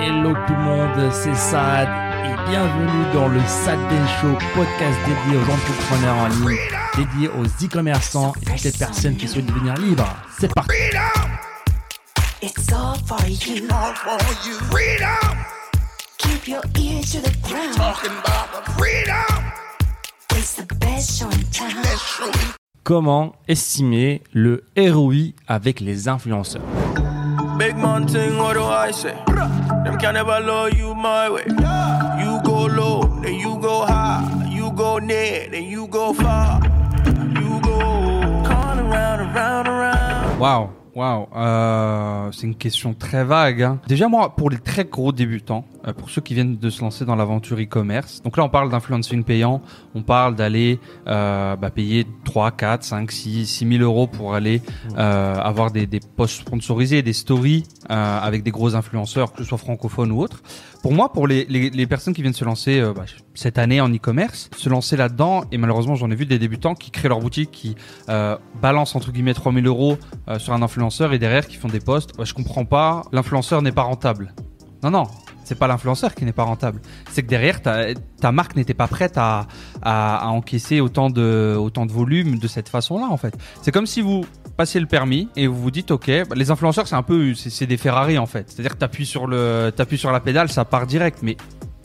Hello tout le monde, c'est Sad et bienvenue dans le Sad Show, podcast dédié aux entrepreneurs en ligne, dédié aux e-commerçants et toutes les personnes qui souhaitent devenir libres. C'est parti. It's all for you. all for you. Freedom, Keep your ears to the ground. talking about the freedom. It's the best show in town. Show. Comment estimer le ROI avec les influenceurs? Big what do I say? Waouh, waouh, euh, c'est une question très vague. hein. Déjà moi, pour les très gros débutants, pour ceux qui viennent de se lancer dans l'aventure e-commerce, donc là on parle d'influencing payant, on parle d'aller euh, bah, payer 3, 4, 5, 6, 6 000 euros pour aller euh, avoir des, des posts sponsorisés, des stories euh, avec des gros influenceurs, que ce soit francophones ou autres. Pour moi, pour les, les, les personnes qui viennent se lancer euh, bah, cette année en e-commerce, se lancer là-dedans, et malheureusement j'en ai vu des débutants qui créent leur boutique, qui euh, balancent entre guillemets 3000 euros euh, sur un influenceur et derrière qui font des posts. Bah, je comprends pas, l'influenceur n'est pas rentable. Non, non, c'est pas l'influenceur qui n'est pas rentable. C'est que derrière, ta, marque n'était pas prête à, encaisser autant de, autant de volume de cette façon-là, en fait. C'est comme si vous passez le permis et vous vous dites, OK, bah, les influenceurs, c'est un peu, c'est des Ferrari, en fait. C'est-à-dire que t'appuies sur le, t'appuies sur la pédale, ça part direct, mais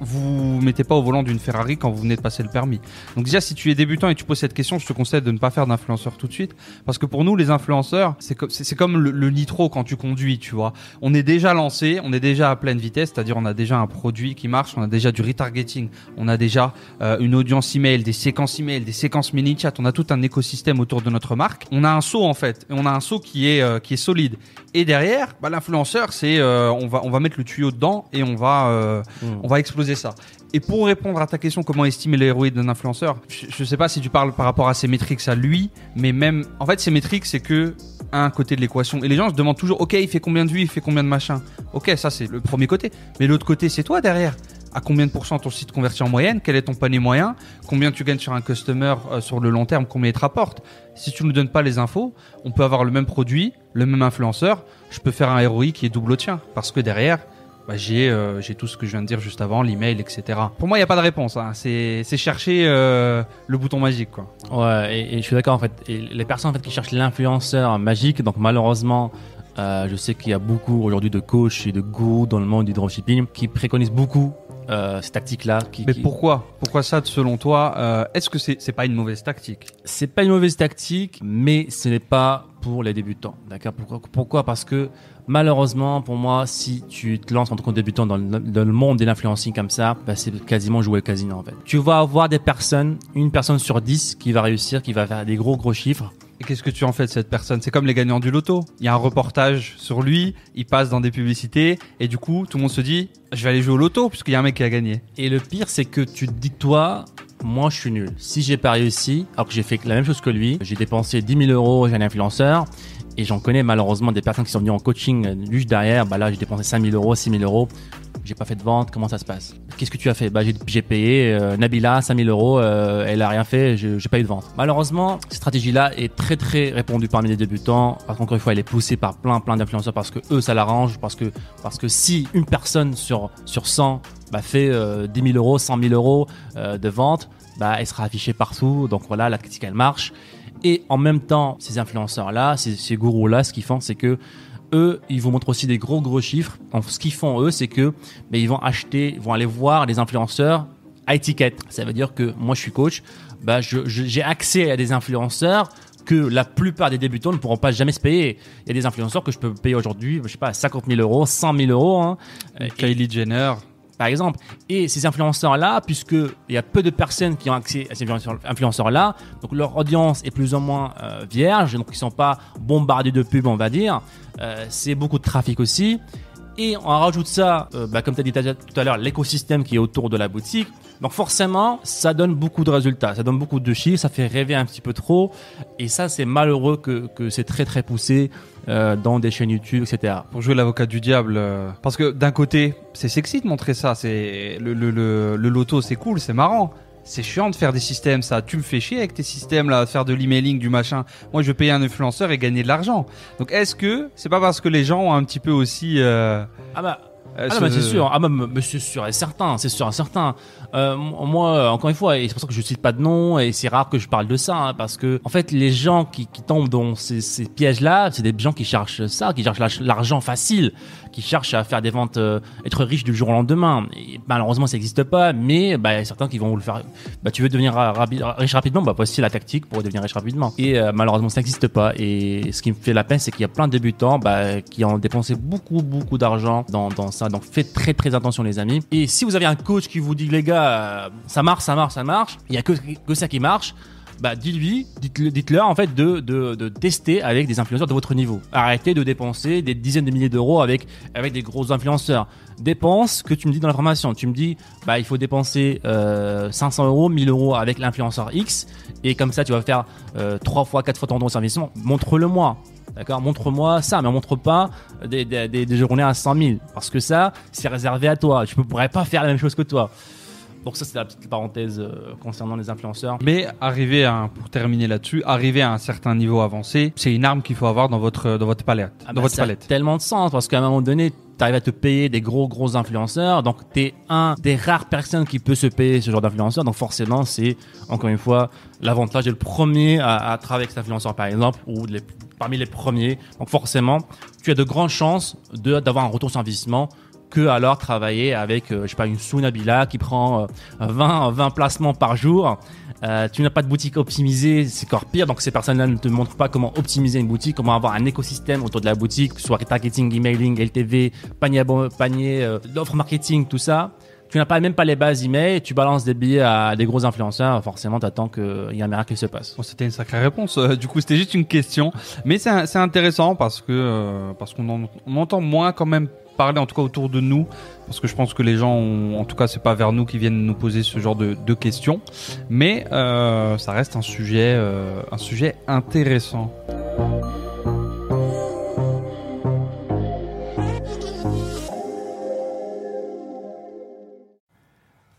vous mettez pas au volant d'une Ferrari quand vous venez de passer le permis. Donc déjà, si tu es débutant et tu poses cette question, je te conseille de ne pas faire d'influenceur tout de suite, parce que pour nous, les influenceurs, c'est comme, c'est comme le, le nitro quand tu conduis, tu vois. On est déjà lancé, on est déjà à pleine vitesse, c'est-à-dire on a déjà un produit qui marche, on a déjà du retargeting, on a déjà euh, une audience email, des séquences email, des séquences mini chat, on a tout un écosystème autour de notre marque. On a un saut en fait, et on a un saut qui est euh, qui est solide. Et derrière, bah, l'influenceur, c'est euh, on va on va mettre le tuyau dedans et on va euh, on va exploser ça. Et pour répondre à ta question, comment estimer ROI d'un influenceur je, je sais pas si tu parles par rapport à ses métriques à lui, mais même en fait ses métriques c'est que un côté de l'équation. Et les gens se demandent toujours, ok, il fait combien de vues, il fait combien de machin. Ok, ça c'est le premier côté. Mais l'autre côté, c'est toi derrière. À combien de pourcents ton site convertit en moyenne? Quel est ton panier moyen? Combien tu gagnes sur un customer euh, sur le long terme? Combien il te rapporte? Si tu nous donnes pas les infos, on peut avoir le même produit, le même influenceur. Je peux faire un ROI qui est double au tien parce que derrière, bah, j'ai euh, j'ai tout ce que je viens de dire juste avant, l'email, etc. Pour moi, il n'y a pas de réponse. Hein. C'est chercher euh, le bouton magique, quoi. Ouais, et, je suis d'accord en fait. Les personnes en fait qui cherchent l'influenceur magique, donc malheureusement, euh, je sais qu'il y a beaucoup aujourd'hui de coachs et de gourous dans le monde du dropshipping qui préconisent beaucoup euh, ces tactiques-là. Qui, Mais qui- pourquoi Pourquoi ça, selon toi euh, Est-ce que c'est c'est pas une mauvaise tactique? C'est pas une mauvaise tactique, mais ce n'est pas pour les débutants. D'accord? Pourquoi, pourquoi? Parce que malheureusement, pour moi, si tu te lances en tant que débutant dans le, dans le monde de l'influencing comme ça, bah, c'est quasiment jouer au casino en fait. Tu vas avoir des personnes, une personne sur dix qui va réussir, qui va faire des gros gros chiffres. Et qu'est-ce que tu en fais de cette personne? C'est comme les gagnants du loto. Il y a un reportage sur lui, il passe dans des publicités, et du coup, tout le monde se dit, je vais aller jouer au loto, puisqu'il y a un mec qui a gagné. Et le pire, c'est que tu te dis toi, moi je suis nul. Si j'ai pas réussi, alors que j'ai fait la même chose que lui, j'ai dépensé 10 000 euros chez un influenceur, et j'en connais malheureusement des personnes qui sont venues en coaching euh, juste derrière, bah là j'ai dépensé 5 000 euros, 6 000 euros, j'ai pas fait de vente, comment ça se passe? Qu'est-ce que tu as fait? Bah j'ai- payé euh, Nabila 5 000 euros, euh, elle a rien fait, je- j'ai pas eu de vente. Malheureusement, cette stratégie-là est très très répandue parmi les débutants, parce qu'encore une fois elle est poussée par plein plein d'influenceurs parce que eux ça l'arrange, parce que parce que si une personne sur sur 100 bah, fait euh, 10 000 euros, 100 000 euros euh, de vente, bah, elle sera affichée partout. Donc voilà, la critique elle marche. Et en même temps, ces influenceurs-là, ces, gourous-là, ce qu'ils font, c'est que eux, ils vous montrent aussi des gros gros chiffres. En, ce qu'ils font eux, c'est que bah, ils vont acheter, vont aller voir les influenceurs à étiquette. Ça veut dire que moi, je suis coach, bah, j'ai accès à des influenceurs que la plupart des débutants ne pourront pas jamais se payer. Il y a des influenceurs que je peux payer aujourd'hui, je sais pas, 50 000 euros, 100 000 euros. Hein. Kylie Jenner. Par exemple. Et ces influenceurs-là, puisque il y a peu de personnes qui ont accès à ces influenceurs- influenceurs-là, donc leur audience est plus ou moins euh, vierge, donc ils sont pas bombardés de pubs, on va dire. Euh, c'est beaucoup de trafic aussi. Et on rajoute ça, euh, bah, comme tu as dit tout à l'heure, l'écosystème qui est autour de la boutique. Donc forcément, ça donne beaucoup de résultats, ça donne beaucoup de chiffres, ça fait rêver un petit peu trop. Et ça, c'est malheureux que, que c'est très très poussé euh, dans des chaînes YouTube, etc. Pour jouer l'avocat du diable. euh, Parce que d'un côté, c'est sexy de montrer ça. C'est le, le, le, le loto, c'est cool, c'est marrant. C'est chiant de faire des systèmes, ça. Tu me fais chier avec tes systèmes là, faire de l'emailing, du machin. Moi, je veux payer un influenceur et gagner de l'argent. Donc, est-ce que c'est pas parce que les gens ont un petit peu aussi, euh, Ah bah, Euh, Ah, ce- c'est sûr, ah, bah, c'est sûr et certain, c'est sûr et certain. Euh, moi, euh, encore une fois, et c'est pour ça que je cite pas de nom, et c'est rare que je parle de ça, hein, parce que en fait, les gens qui, qui tombent dans ces, ces pièges-là, c'est des gens qui cherchent ça, qui cherchent l'argent facile, qui cherchent à faire des ventes, euh, être riche du jour au lendemain. Et malheureusement, ça n'existe pas, mais bah, il y a certains qui vont vous le faire. Bah, tu veux devenir riche rapidement, bah voici la tactique pour devenir riche rapidement. Et malheureusement, ça n'existe pas. Et ce qui me fait la peine, c'est qu'il y a plein de débutants bah, qui ont dépensé beaucoup, beaucoup d'argent dans, dans Donc faites très, très attention, les amis. Et si vous avez un coach qui vous dit, les gars, euh, ça marche, ça marche, ça marche, il y a que, ça qui marche. Bah, dites-lui, dites-le- dites-leur en fait de, tester avec des influenceurs de votre niveau. Arrêtez de dépenser des dizaines de milliers d'euros avec, des gros influenceurs. Dépense que tu me dis dans la formation. Tu me dis, bah, il faut dépenser euh, 500 euros, 1000 euros avec l'influenceur X, et comme ça, tu vas faire euh, trois fois, quatre fois ton investissement. Montre-le-moi. D'accord Montre-moi ça, mais montre pas des, des, des- des journées à 100 000. Parce que ça, c'est réservé à toi. Je ne pourrais pas faire la même chose que toi. Donc ça, c'est la petite parenthèse euh, concernant les influenceurs. Mais arriver à, un- pour terminer là-dessus, arriver à un certain niveau avancé, c'est une arme qu'il faut avoir dans votre, dans votre palette. Ah dans bah, votre ça a palette. tellement de sens parce qu'à un moment donné, tu arrives à te payer des gros gros influenceurs. Donc tu es un des rares personnes qui peut se payer ce genre d'influenceur. Donc forcément, c'est encore une fois l'avantage de le premier à, à travailler avec cet influenceur par exemple ou les- parmi les premiers. Donc forcément, tu as de grandes chances d'avoir un retour sur investissement que alors travailler avec euh, je sais pas une Sunabila qui prend euh, 20 20 placements par jour. Euh, tu n'as pas de boutique optimisée, c'est encore pire. Donc ces personnes-là ne te montrent pas comment optimiser une boutique, comment avoir un écosystème autour de la boutique, soit targeting, emailing, LTV, panier, panier, l'offre marketing, tout ça. Tu n'as pas même pas les bases email, tu balances des billets à des gros influenceurs, forcément t'attends qu'il y ait un miracle qui se passe. Bon, c'était une sacrée réponse. Euh, du coup, c'était juste une question, mais c'est intéressant parce que euh, parce qu'on en- on entend moins quand même parler, en tout cas autour de nous, parce que je pense que les gens, en tout cas, c'est pas vers nous qui viennent nous poser ce genre de, de questions, mais euh, ça reste un sujet un sujet intéressant.